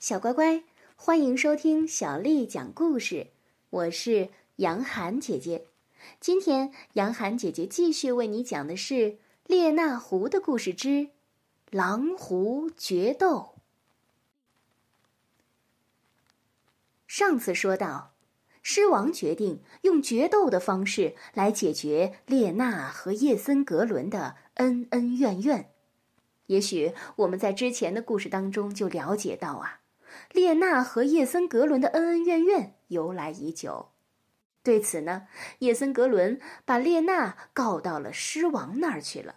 小乖乖，欢迎收听小丽讲故事。我是杨涵姐姐。今天，杨涵姐姐继续为你讲的是《列那狐的故事之狼狐决斗》。上次说到，狮王决定用决斗的方式来解决列那和叶森格伦的恩恩怨怨。也许我们在之前的故事当中就了解到啊。列娜和叶森格伦的恩恩怨怨由来已久，对此呢，叶森格伦把列娜告到了狮王那儿去了。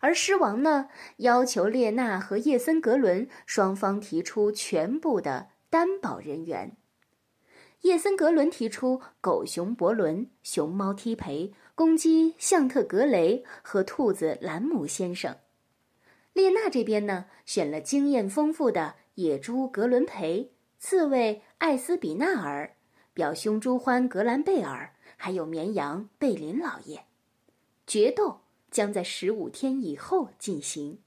而狮王呢，要求列娜和叶森格伦双方提出全部的担保人员。叶森格伦提出狗熊伯伦、熊猫踢培、公鸡向特格雷和兔子兰姆先生。列娜这边呢，选了经验丰富的。野猪格伦培、刺猬艾斯比纳尔、表兄朱欢格兰贝尔，还有绵羊贝林老爷，决斗将在十五天以后进行。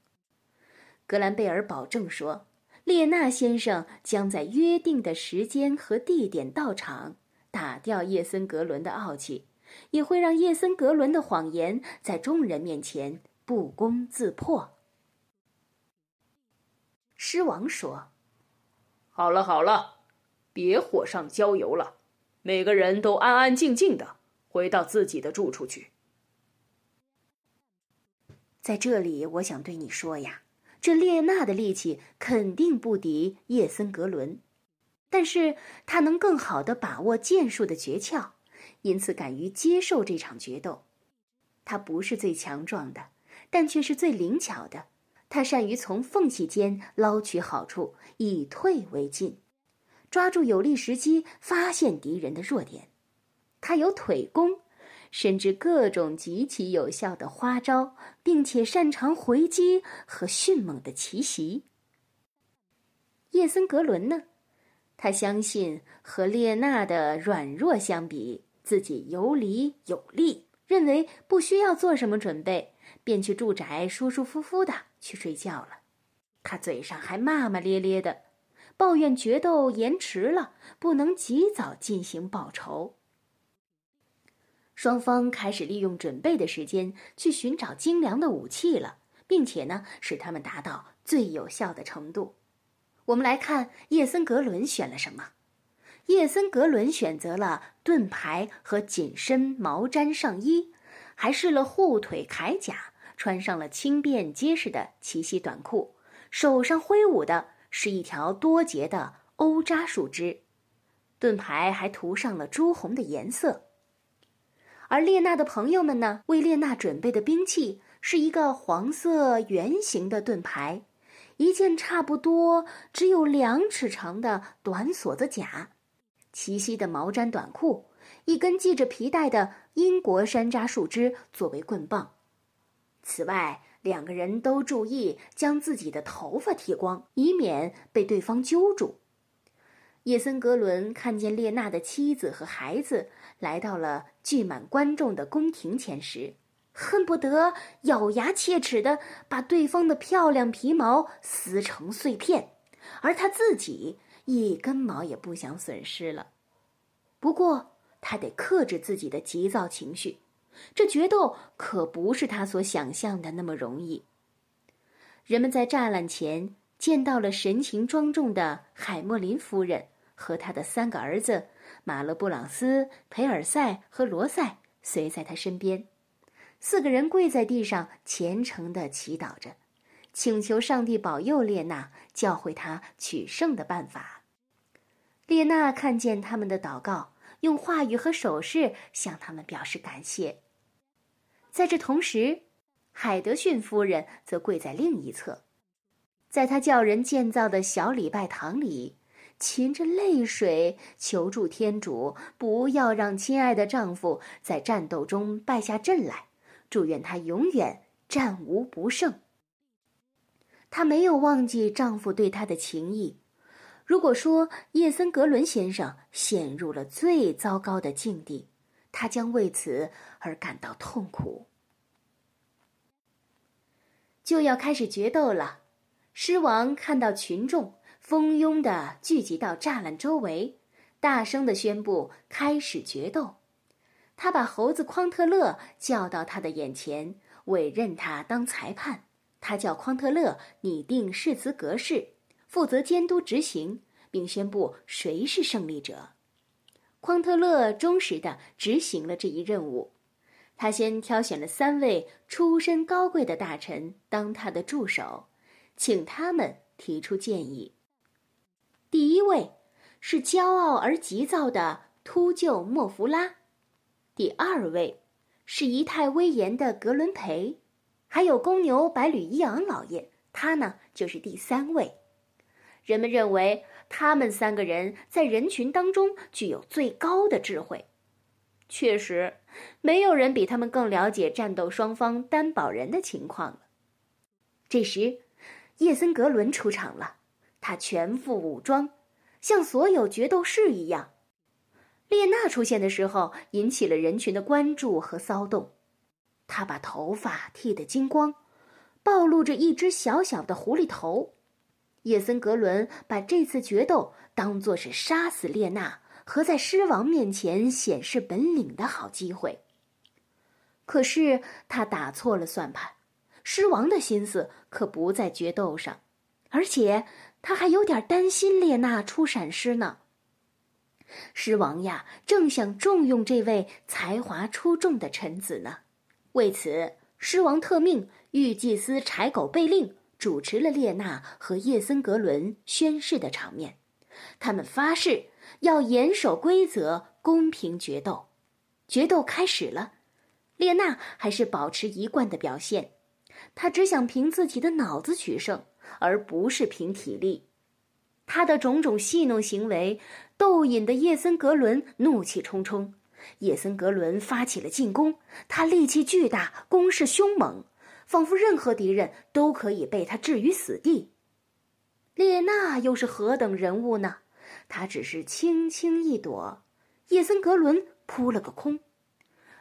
格兰贝尔保证说，列那先生将在约定的时间和地点到场，打掉叶森格伦的傲气，也会让叶森格伦的谎言在众人面前不攻自破。狮王说：“好了好了，别火上浇油了，每个人都安安静静的回到自己的住处去。在这里，我想对你说呀，这列娜的力气肯定不敌叶森格伦，但是他能更好的把握剑术的诀窍，因此敢于接受这场决斗。他不是最强壮的，但却是最灵巧的。”他善于从缝隙间捞取好处，以退为进，抓住有利时机，发现敌人的弱点。他有腿功，深知各种极其有效的花招，并且擅长回击和迅猛的奇袭。叶森格伦呢？他相信和列娜的软弱相比，自己有理有力，认为不需要做什么准备。便去住宅，舒舒服服的去睡觉了。他嘴上还骂骂咧咧的，抱怨决斗延迟了，不能及早进行报仇。双方开始利用准备的时间去寻找精良的武器了，并且呢，使他们达到最有效的程度。我们来看叶森格伦选了什么？叶森格伦选择了盾牌和紧身毛毡上衣。还试了护腿铠甲，穿上了轻便结实的齐膝短裤，手上挥舞的是一条多节的欧扎树枝，盾牌还涂上了朱红的颜色。而列娜的朋友们呢，为列娜准备的兵器是一个黄色圆形的盾牌，一件差不多只有两尺长的短锁子甲，齐膝的毛毡短裤。一根系着皮带的英国山楂树枝作为棍棒。此外，两个人都注意将自己的头发剃光，以免被对方揪住。叶森格伦看见列娜的妻子和孩子来到了聚满观众的宫廷前时，恨不得咬牙切齿的把对方的漂亮皮毛撕成碎片，而他自己一根毛也不想损失了。不过，他得克制自己的急躁情绪，这决斗可不是他所想象的那么容易。人们在栅栏前见到了神情庄重的海默林夫人和他的三个儿子马勒布朗斯、培尔赛和罗塞随在他身边，四个人跪在地上虔诚地祈祷着，请求上帝保佑列娜，教会他取胜的办法。列娜看见他们的祷告。用话语和手势向他们表示感谢。在这同时，海德逊夫人则跪在另一侧，在她叫人建造的小礼拜堂里，噙着泪水求助天主，不要让亲爱的丈夫在战斗中败下阵来，祝愿他永远战无不胜。她没有忘记丈夫对她的情谊。如果说叶森格伦先生陷入了最糟糕的境地，他将为此而感到痛苦。就要开始决斗了，狮王看到群众，蜂拥的聚集到栅栏周围，大声的宣布开始决斗。他把猴子匡特勒叫到他的眼前，委任他当裁判。他叫匡特勒拟定誓词格式，负责监督执行，并宣布谁是胜利者。匡特勒忠实的执行了这一任务。他先挑选了三位出身高贵的大臣当他的助手，请他们提出建议。第一位是骄傲而急躁的秃鹫莫弗拉，第二位是仪态威严的格伦培，还有公牛百吕伊昂老爷，他呢就是第三位。人们认为他们三个人在人群当中具有最高的智慧。确实，没有人比他们更了解战斗双方担保人的情况了。这时，叶森格伦出场了，他全副武装，像所有决斗士一样。列娜出现的时候，引起了人群的关注和骚动。他把头发剃得精光，暴露着一只小小的狐狸头。叶森格伦把这次决斗当作是杀死列娜。和在狮王面前显示本领的好机会。可是他打错了算盘，狮王的心思可不在决斗上，而且他还有点担心列娜出闪失呢。狮王呀，正想重用这位才华出众的臣子呢。为此，狮王特命御祭司柴狗贝令主持了列娜和叶森格伦宣誓的场面，他们发誓。要严守规则，公平决斗。决斗开始了，列娜还是保持一贯的表现，她只想凭自己的脑子取胜，而不是凭体力。她的种种戏弄行为逗引的叶森格伦怒气冲冲。叶森格伦发起了进攻，他力气巨大，攻势凶猛，仿佛任何敌人都可以被他置于死地。列娜又是何等人物呢？他只是轻轻一躲，叶森格伦扑了个空。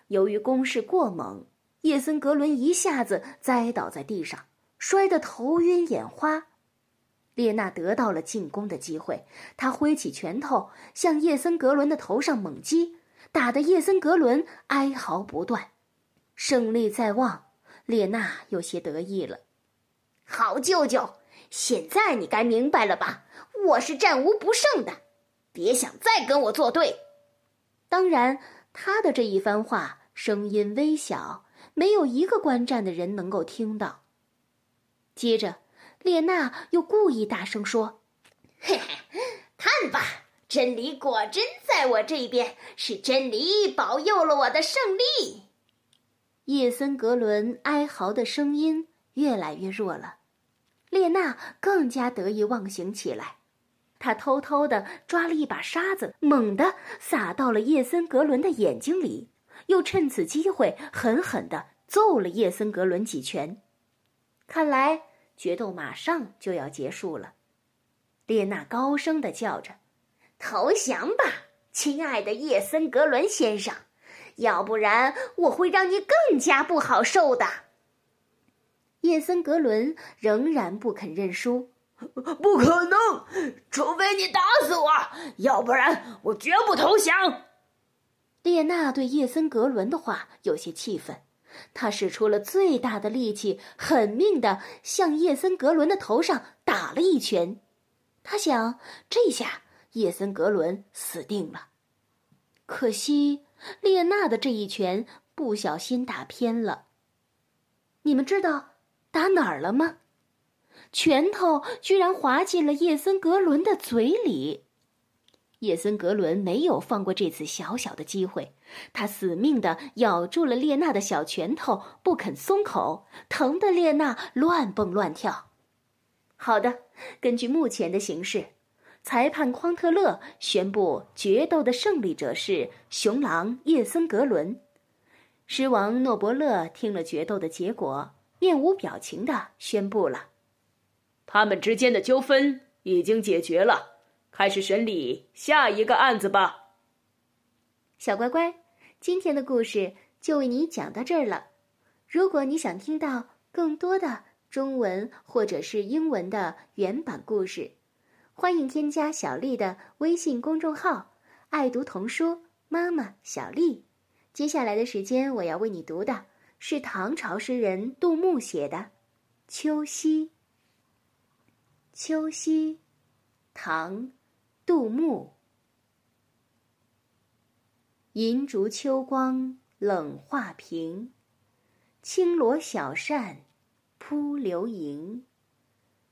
由于攻势过猛，叶森格伦一下子栽倒在地上，摔得头晕眼花。列娜得到了进攻的机会，她挥起拳头向叶森格伦的头上猛击，打得叶森格伦哀嚎不断。胜利在望，列娜有些得意了。好舅舅，现在你该明白了吧？我是战无不胜的，别想再跟我作对。当然，他的这一番话声音微小，没有一个观战的人能够听到。接着，列娜又故意大声说：“嘿嘿，看吧，真理果真在我这边，是真理保佑了我的胜利。”叶森格伦哀嚎的声音越来越弱了，列娜更加得意忘形起来。她偷偷的抓了一把沙子，猛地撒到了叶森格伦的眼睛里，又趁此机会狠狠的揍了叶森格伦几拳。看来决斗马上就要结束了。列娜高声的叫着：“投降吧，亲爱的叶森格伦先生，要不然我会让你更加不好受的。”叶森格伦仍然不肯认输。不可能，除非你打死我，要不然我绝不投降。列娜对叶森格伦的话有些气愤，她使出了最大的力气，狠命的向叶森格伦的头上打了一拳。他想，这下叶森格伦死定了。可惜，列娜的这一拳不小心打偏了。你们知道打哪儿了吗？拳头居然滑进了叶森格伦的嘴里，叶森格伦没有放过这次小小的机会，他死命的咬住了列娜的小拳头，不肯松口，疼得列娜乱蹦乱跳。好的，根据目前的形势，裁判匡特勒宣布决斗的胜利者是雄狼叶森格伦。狮王诺伯勒听了决斗的结果，面无表情的宣布了。他们之间的纠纷已经解决了，开始审理下一个案子吧。小乖乖，今天的故事就为你讲到这儿了。如果你想听到更多的中文或者是英文的原版故事，欢迎添加小丽的微信公众号“爱读童书妈妈小丽”。接下来的时间，我要为你读的是唐朝诗人杜牧写的《秋夕》。《秋夕》，唐·杜牧。银烛秋光冷画屏，轻罗小扇扑流萤。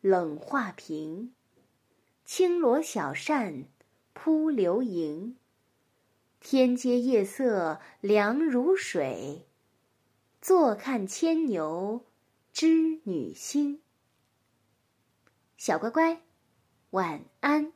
冷画屏，轻罗小扇扑流萤。天阶夜色凉如水，坐看牵牛织女星。小乖乖，晚安。